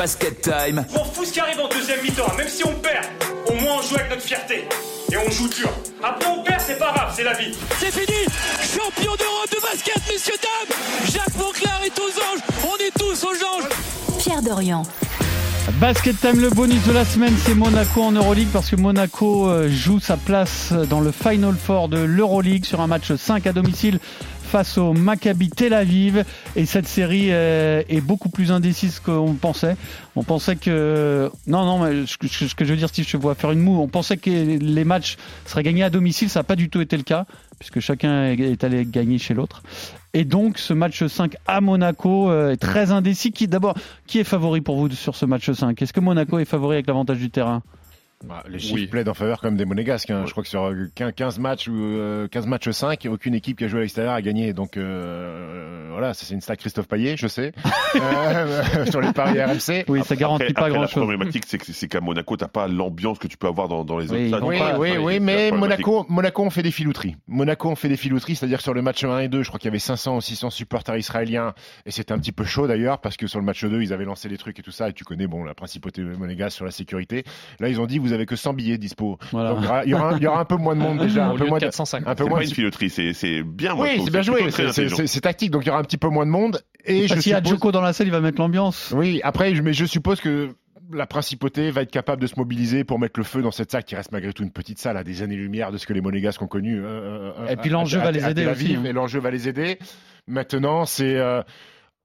Basket Time. M'en fous ce qui arrive en deuxième mi-temps, même si on perd, au moins on joue avec notre fierté. Et on joue dur. Après on perd, c'est pas grave, c'est la vie. C'est fini Champion d'Europe de basket, messieurs, dames Jacques Monclar est aux anges On est tous aux anges Pierre Dorian. Basket Time, le bonus de la semaine, c'est Monaco en Euroleague parce que Monaco euh, joue sa place dans le Final Four de l'Euroleague sur un match 5 à domicile face au Maccabi Tel Aviv et cette série euh, est beaucoup plus indécise qu'on pensait. On pensait que non non mais ce que, je veux dire Steve je vois faire une moue. On pensait que les matchs seraient gagnés à domicile, ça n'a pas du tout été le cas puisque chacun est allé gagner chez l'autre. Et donc ce match 5 à Monaco euh, est très indécis. D'abord qui est favori pour vous sur ce match 5 Est-ce que Monaco est favori avec l'avantage du terrain? Bah, les chiffres plaident en faveur quand même des Monégasques. Hein. Je crois que sur 15 matchs ou euh, 15 matchs 5, aucune équipe qui a joué à l'extérieur a gagné. Donc euh, voilà, c'est une stat Christophe Payet, je sais, euh, sur les paris RMC. Oui, ça garantit Après- pas après, grand-chose. La problématique, c'est que- c'est qu'à Monaco, t'as pas l'ambiance que tu peux avoir dans, dans les autres Oui, Oui, pas- oui, oui, mais la. Monaco, Monaco on fait des filouteries. Monaco on fait des filouteries, c'est-à-dire sur le match 1 et 2, je crois qu'il y avait 500 ou 600 supporters israéliens et c'était un petit peu chaud d'ailleurs parce que sur le match 2, ils avaient lancé les trucs et tout ça et tu connais bon la principauté monégasque sur la sécurité. Là, ils ont dit vous avez que 100 billets dispo. Voilà. Donc il y aura- il y, un peu moins de monde déjà, un peu moins de- 450. un peu C'est moins pas de- une filoterie, c'est c'est bien. moi, je Oui, trouve. c'est bien plutôt joué, c'est- tactique, donc il y aura un petit peu moins de monde et je S'il y a suppose- Djoko dans la salle, il va mettre l'ambiance. Oui, après, mais je suppose que la principauté va être capable de se mobiliser pour mettre le feu dans cette salle qui reste malgré tout une petite salle à des années-lumière de ce que les Monégasques ont connu. euh, euh, Et puis à- l'enjeu va les aider aussi, hein. Et l'enjeu va les aider. Maintenant, c'est euh,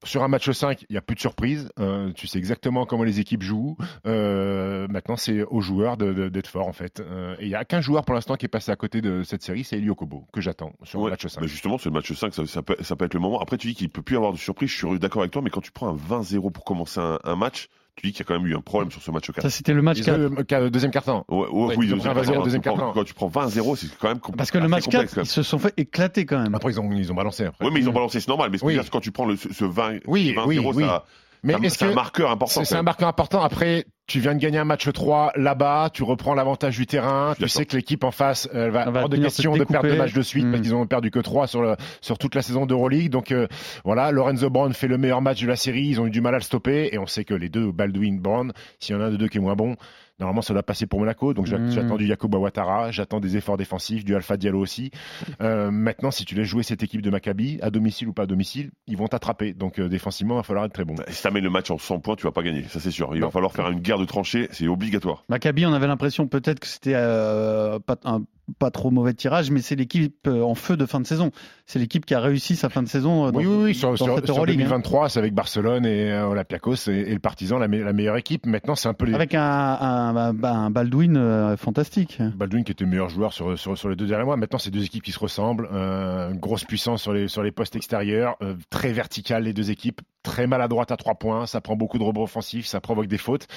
sur un match 5, il n'y a plus de surprise. Euh, tu sais exactement comment les équipes jouent. Euh, maintenant, c'est aux joueurs d'être forts en fait. Euh, et il n'y a qu'un joueur pour l'instant qui est passé à côté de cette série, c'est Elio Kobo que j'attends sur Ouais, le match 5. mais justement, c'est le match 5, ça, ça peut, ça peut être le moment. Après, tu dis qu'il peut plus y avoir de surprise. Je suis d'accord avec toi, mais quand tu prends un 20-0 pour commencer un, un match, tu dis qu'il y a quand même eu un problème sur ce match 4. Ça, c'était le match Ils 4. ont- euh, deuxième quart-temps. Ouais, ouais, Ouais, oui, ils ont deuxième 20-0 quart-temps. Quand tu prends 20-0, c'est quand même compl- Parce que le match complexe, 4, quand ils se sont fait éclater quand même. Après, ils ont, ils ont balancé. Après. Oui, mais ils ont balancé, c'est normal. Mais Oui. quand tu prends le, ce, ce 20, Oui, 20 oui, 0 oui. ça, Mais c'est un que marqueur important. c'est un marqueur important Après, tu viens de gagner un match 3 là-bas, tu reprends l'avantage du terrain, tu sais que l'équipe en face, elle va Elle va hors de question de perdre deux matchs de suite parce qu'ils ont perdu que 3 sur, le, sur toute la saison d'Euroleague. Donc euh, voilà, Lorenzo Brown fait le meilleur match de la série, ils ont eu du mal à le stopper et on sait que les deux, Baldwin, Brown, s'il y en a un de deux qui est moins bon, Normalement, ça doit passer pour Monaco. Donc, j'a- Mm. j'attends du Yacoub Ouattara, j'attends des efforts défensifs, du Alpha Diallo aussi. Euh, maintenant, si tu laisses jouer cette équipe de Maccabi, à domicile ou pas à domicile, ils vont t'attraper. Donc, euh, défensivement, il va falloir être très bon. Si t'amènes le match en 100 points, tu vas pas gagner. Ça, c'est sûr. Il Non. va falloir faire une guerre de tranchées. C'est obligatoire. Maccabi, on avait l'impression peut-être que c'était euh, pas, un pas trop mauvais tirage, mais c'est l'équipe euh, en feu de fin de saison. C'est l'équipe qui a réussi sa fin de saison euh, dans, oui, oui, oui, sur, dans sur, cette sur Euroleague, hein. 2023, c'est avec Barcelone et euh, Olympiakos et, et le Partizan, la, me- la meilleure équipe. Maintenant, c'est un peu les. Avec un, un, un- un Baldwin euh, fantastique. Baldwin qui était meilleur joueur sur, les deux derniers mois. Maintenant, c'est deux équipes qui se ressemblent. Euh, grosse puissance sur les, sur les postes extérieurs. euh, très verticales, les deux équipes. Très maladroite à trois points. Ça prend beaucoup de rebonds offensifs. Ça provoque des fautes.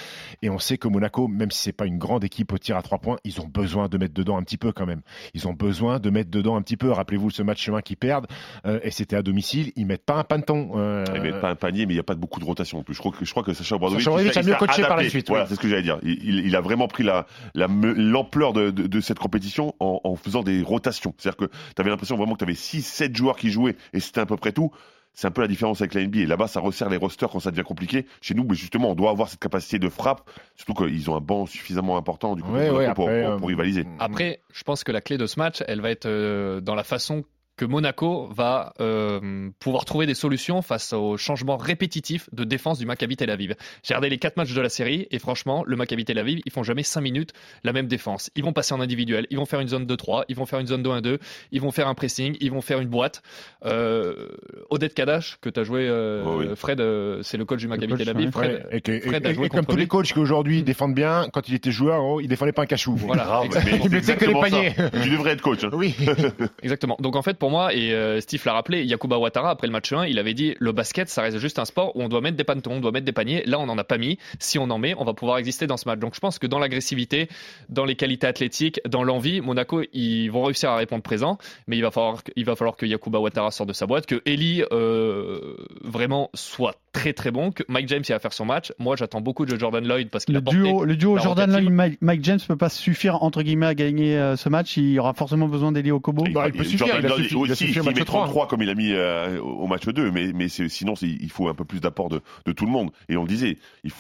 Et on sait que Monaco, même si c'est pas une grande équipe au tir à trois points, ils ont besoin de mettre dedans un petit peu quand même. Ils ont besoin de mettre dedans un petit peu. Rappelez-vous ce match chemin qu'ils perdent. euh, et c'était à domicile. Ils mettent pas un panton. Euh, Ils mettent pas un panier, mais il n'y a pas de beaucoup de rotation en plus. Je crois que, je crois que Sacha Obradovic, a mieux coaché par la suite, Voilà, c'est ce que j'allais dire. Il, a vraiment pris la, la me- l'ampleur de, de, de cette compétition en, en faisant des rotations. C'est-à-dire que tu avais l'impression vraiment que tu avais 6-7 joueurs qui jouaient et c'était à peu près tout. C'est un peu la différence avec la NBA. Là-bas, ça resserre les rosters quand ça devient compliqué. Chez nous, mais justement, on doit avoir cette capacité de frappe, surtout qu'ils ont un banc suffisamment important du coup, Ouais, pour, ouais, pour- après, pour- euh, pour rivaliser. Après, je pense que la clé de ce match, elle va être euh, dans la façon que Monaco va euh, pouvoir trouver des solutions face aux changements répétitifs de défense du Maccabi Tel Aviv. J'ai regardé les quatre matchs de la série et franchement, le Maccabi Tel Aviv, ils font jamais 5 minutes la même défense. Ils vont passer en individuel, ils vont faire une zone 2-3, ils vont faire une zone 2-1-2, ils vont faire un pressing, ils vont faire une boîte. Euh, Odette Kadash, que tu as joué, euh, Oh oui. Fred, euh, c'est le coach du Maccabi coach, Tel Aviv. Fred, Ouais, et, que- et- Fred a joué et comme tous lui. les coachs qui aujourd'hui défendent bien, quand il était joueur, oh, il défendait pas un cachou. Voilà, Il mettait que les exactement paniers. ça. Tu devrais être coach. hein. Oui. Exactement. Donc en fait, pour pour moi, et euh, Steve l'a rappelé, Yakuba Ouattara, après le match 1, il avait dit le basket, ça reste juste un sport où on doit mettre des pantons, on doit mettre des paniers. Là, on n'en a pas mis. Si on en met, on va pouvoir exister dans ce match. Donc je pense que dans l'agressivité, dans les qualités athlétiques, dans l'envie, Monaco, ils vont réussir à répondre présent, mais il va falloir, il va falloir que Yakuba Ouattara sorte de sa boîte, que Eli euh, vraiment soit très très bon, que Mike James il va faire son match. Moi, j'attends beaucoup de Jordan Lloyd parce qu'il Le a porté duo, le duo Jordan. Lloyd Mike, Mike James peut pas suffire entre guillemets à gagner euh, ce match. Il y aura forcément besoin d'Eli Okobo. Bah, il peut suffire, Jordan il a Lloyd il a met 3. 33 comme il a mis euh, au match 2, mais, mais sinon il faut un peu plus d'apport de, de tout le monde. Et on le disait,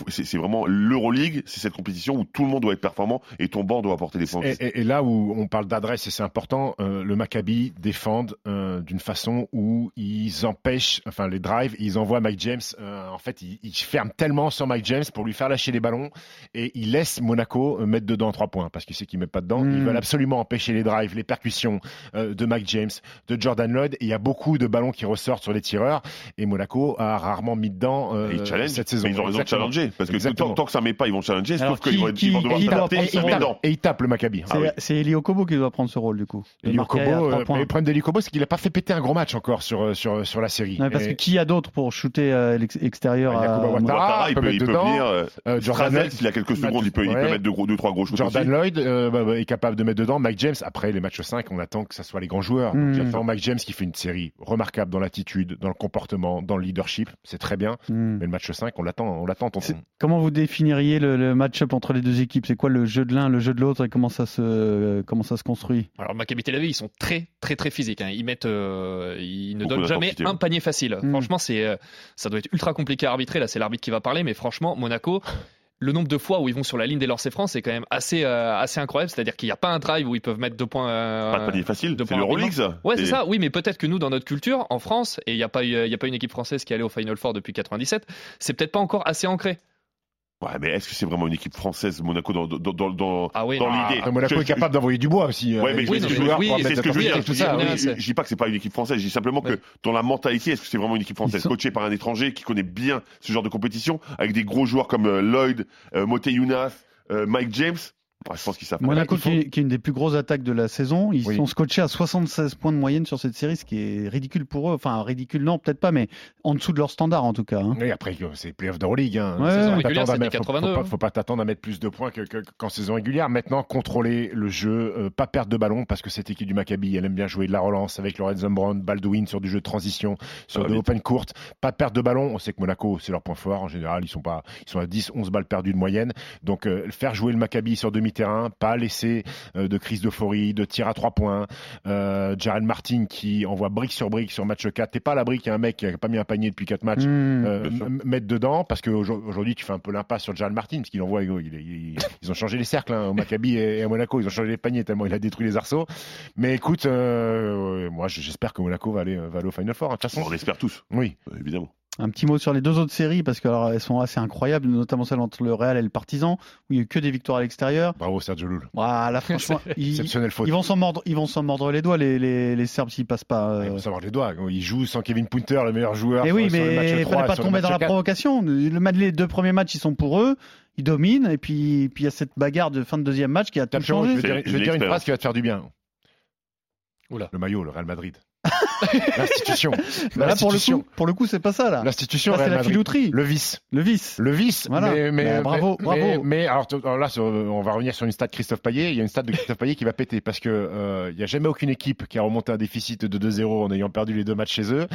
c'est vraiment l'Euroleague, c'est cette compétition où tout le monde doit être performant et ton banc doit apporter des points. Et, et- et là où on parle d'adresse, et c'est important, euh, le Maccabi défendent euh, d'une façon où ils empêchent, enfin les drives, ils envoient Mike James, euh, en fait, ils, ils ferment tellement sur Mike James pour lui faire lâcher les ballons et ils laissent Monaco mettre dedans trois points parce qu'ils savent qu'ils ne mettent pas dedans. Mm. Ils veulent absolument empêcher les drives, les percussions de Mike James, de Jordan Lloyd. Et il y a beaucoup de ballons qui ressortent sur les tireurs et Monaco a rarement mis dedans euh, Et ils cette saison. mais ils ont raison de challenger. Parce que tant, tant que ça met pas, ils vont challenger, Alors, sauf qu'ils qui- vont, qui- ils vont devoir rôle dedans. Et il tape le Maccabi. Ah oui. C'est Eli Okobo qui doit prendre ce rôle du coup. De Eli Okobo, euh, le problème d'Eli Okobo, c'est qu'il n'a pas fait péter un gros match encore sur, euh, sur, sur la série. Parce Et, que qui a d'autre pour shooter à l'ex- extérieur Bah, à Yakuba Ouattara, Ouattara, il peut il peut venir. Jordan s'il a quelques secondes, il peut, il peut Ouais. mettre deux, gros- deux, trois gros shoots Jordan. Lloyd bah, bah, est capable de mettre dedans. Mike James, après les matchs 5, on attend que ça soit les grands joueurs. J'attends Mike James qui fait une série remarquable dans l'attitude, dans le comportement, dans le leadership. C'est très bien. Hmm. Mais le match 5, on l'attend, on l'attend, Comment vous définiriez le, le match-up entre les deux équipes? C'est quoi le jeu de l'un, le jeu de l'autre et comment ça se comment ça se construit? Alors Maccabi Tel Aviv, ils sont très très très physiques. hein. Ils mettent, euh, ils ne Beaucoup donnent jamais un panier facile. Mm. Franchement, c'est, euh, ça doit être ultra compliqué à arbitrer. Là, c'est l'arbitre qui va parler, mais franchement, Monaco. Le nombre de fois où ils vont sur la ligne des lancers francs, c'est quand même assez, euh, assez incroyable. C'est-à-dire qu'il n'y a pas un drive où ils peuvent mettre deux points. euh, Pas de panier facile, c'est ça. Ouais, c'est ça. Oui, mais peut-être que nous, dans notre culture, en France, et il n'y a, pas eu- il y a pas une équipe française qui est allée au Final Four depuis 97, c'est peut-être pas encore assez ancré. Ouais, mais est-ce que c'est vraiment une équipe française, Monaco, dans, dans, dans, dans, Ah oui, dans ah, l'idée? Après, Monaco Je- est capable d'envoyer du bois aussi. Ouais, euh, mais oui, non, mais oui, c'est ce que je veux dire. Je, dis pas que c'est pas une équipe française. Je dis simplement que Ouais. dans la mentalité, est-ce que c'est vraiment une équipe française? Sont- coachée par un étranger qui connaît bien ce genre de compétition avec des gros joueurs comme euh, Lloyd, euh, Mote Younas, euh, Mike James Je pense qu'ils savent. Monaco, faut- qui, est, une des plus grosses attaques de la saison, ils Oui. sont scotchés à 76 points de moyenne sur cette série, ce qui est ridicule pour eux. Enfin, ridicule, non, peut-être pas, mais en dessous de leur standard en tout cas. hein. Oui, après, c'est playoff d'Euroleague. Hein. Ouais, Saison régulière, à mettre- faut- 82, Faut, pas, faut pas t'attendre à mettre plus de points que- que- qu'en saison régulière. Maintenant, contrôler le jeu, euh, pas perdre de ballon, parce que cette équipe du Maccabi, elle aime bien jouer de la relance avec Lorenzo Brown, Baldwin sur du jeu de transition, sur de vite. open court. Pas perdre de ballon. On sait que Monaco, c'est leur point fort. En général, ils sont pas, ils sont à 10, 11 balles perdues de moyenne. Donc, euh, faire jouer le Maccabi sur pas laisser euh, de crise d'euphorie, de tir à trois points. Euh, Jaren Martin qui envoie brique sur brique sur match 4. T'es pas à l'abri qu'il y a un mec qui a pas mis un panier depuis 4 matchs. Hmm. euh, mettre dedans parce qu'aujourd'hui tu fais un peu l'impasse sur Jaren Martin parce qu'il envoie il, il- il- ils ont changé les cercles hein, au Maccabi et, et à Monaco ils ont changé les paniers tellement il a détruit les arceaux mais écoute euh, moi j'espère que Monaco va aller, va aller au Final Four hein, de toute façon On l'espère tous, oui évidemment. Un petit mot sur les deux autres séries, parce qu'elles sont assez incroyables, notamment celle entre le Real et le Partizan, où il n'y a eu que des victoires à l'extérieur. bravo Sergio Lul Voilà, franchement, ils, exceptionnelle faute ils vont s'en mordre, ils vont s'en mordre les doigts, les, les, les Serbes, s'ils passent pas. euh. il faut savoir les doigts il joue sans Kevin Punter le meilleur joueur Mais sur- oui, sur mais il 3 fallait et pas tomber dans la 4. provocation. Le, les deux premiers matchs, ils sont pour eux, ils dominent, et puis puis il y a cette bagarre de fin de deuxième match qui a tout je changé. vais dire, je vais une dire une phrase qui va te faire du bien Oula. le maillot le Real Madrid l'institution Bah là, pour le coup, pour le coup, c'est pas ça là. l'institution c'est la filouterie, le vice le vice. Le vice, Voilà. mais, mais- Bah, bravo, mais- bravo. Mais, mais alors, là, on va revenir sur une stat de Christophe Payet. Il y a une stat de Christophe Payet qui va péter parce que euh, il n'y a jamais aucune équipe qui a remonté un déficit de 2-0 en ayant perdu les deux matchs chez eux,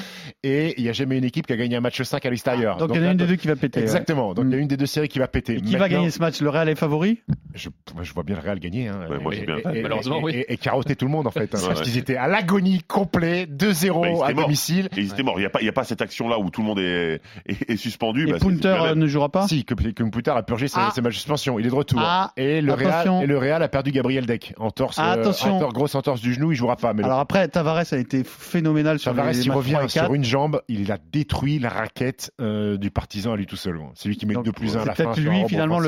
et il n'y a jamais une équipe qui a gagné un match 5 à l'extérieur. Donc il y en a une des deux qui va péter. ouais. Exactement. Donc il y a une des deux séries qui va péter. Et qui va gagner ce match? Le Real est favori? je, moi, je vois bien le Real gagner. Hein, Ouais, moi, et, bien. et- et- Malheureusement, et- oui. et- et carotter tout le monde en fait, hein, Ouais, parce ouais. qu'ils étaient à l'agonie complet, 2-0 Bah, à domicile. Et ils étaient morts. Il n'y a, pas- il y a pas cette action-là où tout le monde est, est, est suspendu. Et bah, c'est- Punter c'est ne jouera pas Si, que, tard a purgé ses, Ah. ses matchs de suspension. Il est de retour. Ah. et, le Real, Attention. et le Real a perdu Gabriel Deck. En torse, euh, Attention. entorse- grosse entorse du genou, il jouera pas. Mais le Alors après, Tavares a été phénoménal sur Tavares, les il matchs 3 revient et 4. sur une jambe, il a détruit la raquette euh, du partisan à lui tout seul. C'est lui qui met Donc, 2 plus 1 à la C'est fin. peut-être sur un lui finalement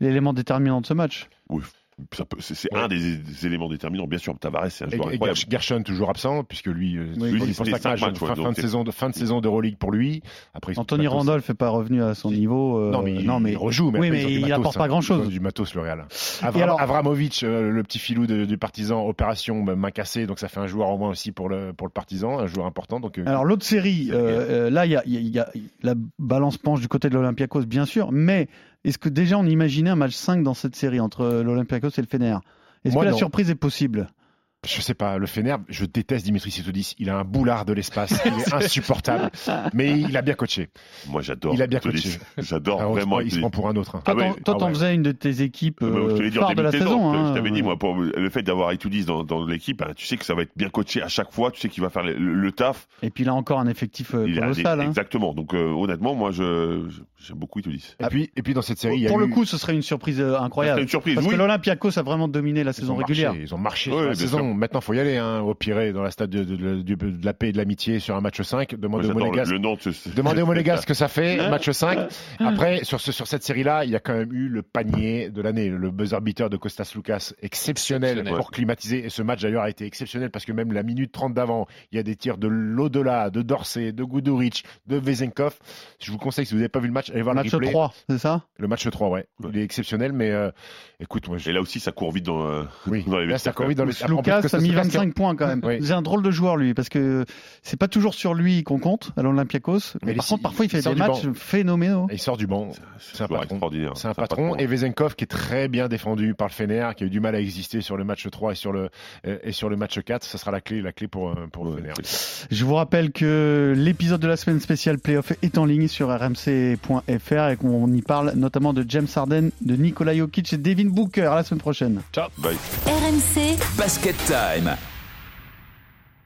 l'élément déterminant de ce match. peut- c'est c'est un des, des éléments déterminants. Bien sûr, Tavares, c'est un Et, joueur et incroyable. Gersh- Gershon toujours absent puisque lui, euh, Oui, lui, il pas que match, fin, donc fin de saison de fin de saison d'Euroleague pour lui. Après, Anthony. Randolph n'est pas revenu à son niveau. euh, Non mais, il, non, mais il rejoue, mais, oui, après, il matos, apporte hein. pas grand-chose. Du matos le Real. Et Avramovic, euh, le petit filou de- du partisan, opération bah, main cassée, donc ça fait un joueur au moins aussi pour le pour le partisan, un joueur important. Donc euh, Alors l'autre série, euh, euh, là il y a- la balance penche du côté de l'Olympiakos bien sûr, mais est-ce que déjà on imaginait un match 5 dans cette série entre l'Olympiakos et le Fener? Est-ce que la surprise est possible? Je sais pas, le Fener, je déteste Dimitri Sitodis. Il a un boulard de l'espace, il est insupportable, mais il a bien coaché. Moi, j'adore. Il a bien coaché. J'adore Ah, vraiment. prend- il se prend pour un autre. hein. Ah Toi, t'en- ah t'en ouais. faisais une de tes équipes Ah bah, je te euh, l'ai dit en phares de début la de saison. saison. je hein. t'avais dit, moi, pour le fait d'avoir Itoudis dans, dans l'équipe, hein, tu sais que ça va être bien coaché à chaque fois. Tu sais qu'il va faire le, le- le taf. Et puis il a encore un effectif euh, Il a- colossal. hein. Exactement. Donc, euh, honnêtement, moi, je, je- j'aime beaucoup Itoudis. Et puis, et puis dans cette série, Pour le coup, ce serait une surprise euh, C'est incroyable. une surprise. Parce oui. que l'Olympiakos a vraiment dominé la saison régulière. ils ont marché la saison. Sûr. Maintenant, faut y aller, hein, au Pirée, dans la stade de, de- de- de la paix et de l'amitié sur un match 5. Moi, Demandez au j'adore Monégasque. le, le Nantes. c'est- Demandez au Monégasque ce que ça fait, match 5. Après, sur, ce, sur cette série-là, il y a quand même eu le panier de l'année, le buzzer beater de Costas Lucas, exceptionnel, Exceptionnel. pour climatiser. Et ce match d'ailleurs a été exceptionnel parce que même la minute 30 d'avant, il y a des tirs de l'au-delà, de Dorsey, de Guduric, de Vezenkov. Je vous conseille, si vous n'avez pas vu le match, allez voir Match le replay. 3, c'est ça? Le match 3, ouais. Il est exceptionnel, mais euh, écoute, moi, je... Et là aussi, ça court vite dans, euh, oui. dans les Là, ça vestiaires, court vite dans les... En Costas a mis Loukas, 25 points quand même. Oui. C'est un drôle de joueur lui, parce que c'est pas toujours sur lui qu'on compte à l'Olympiakos. Mais Mais par contre, parfois il fait des matchs banc. phénoménaux. Il sort du banc. C'est un patron. extraordinaire. C'est un patron. Et Vezenkov qui est très bien défendu par le Fener, qui a eu du mal à exister sur le match 3 et sur le, euh, et sur le match 4. Ça sera la clé, la clé pour, euh, pour le Fener. Je vous rappelle que l'épisode de la semaine spéciale playoff est en ligne sur rmc.fr et qu'on y parle notamment de James Harden, de Nikola Jokic et Devin Booker. À la semaine prochaine. Bye. RMC Basket Time.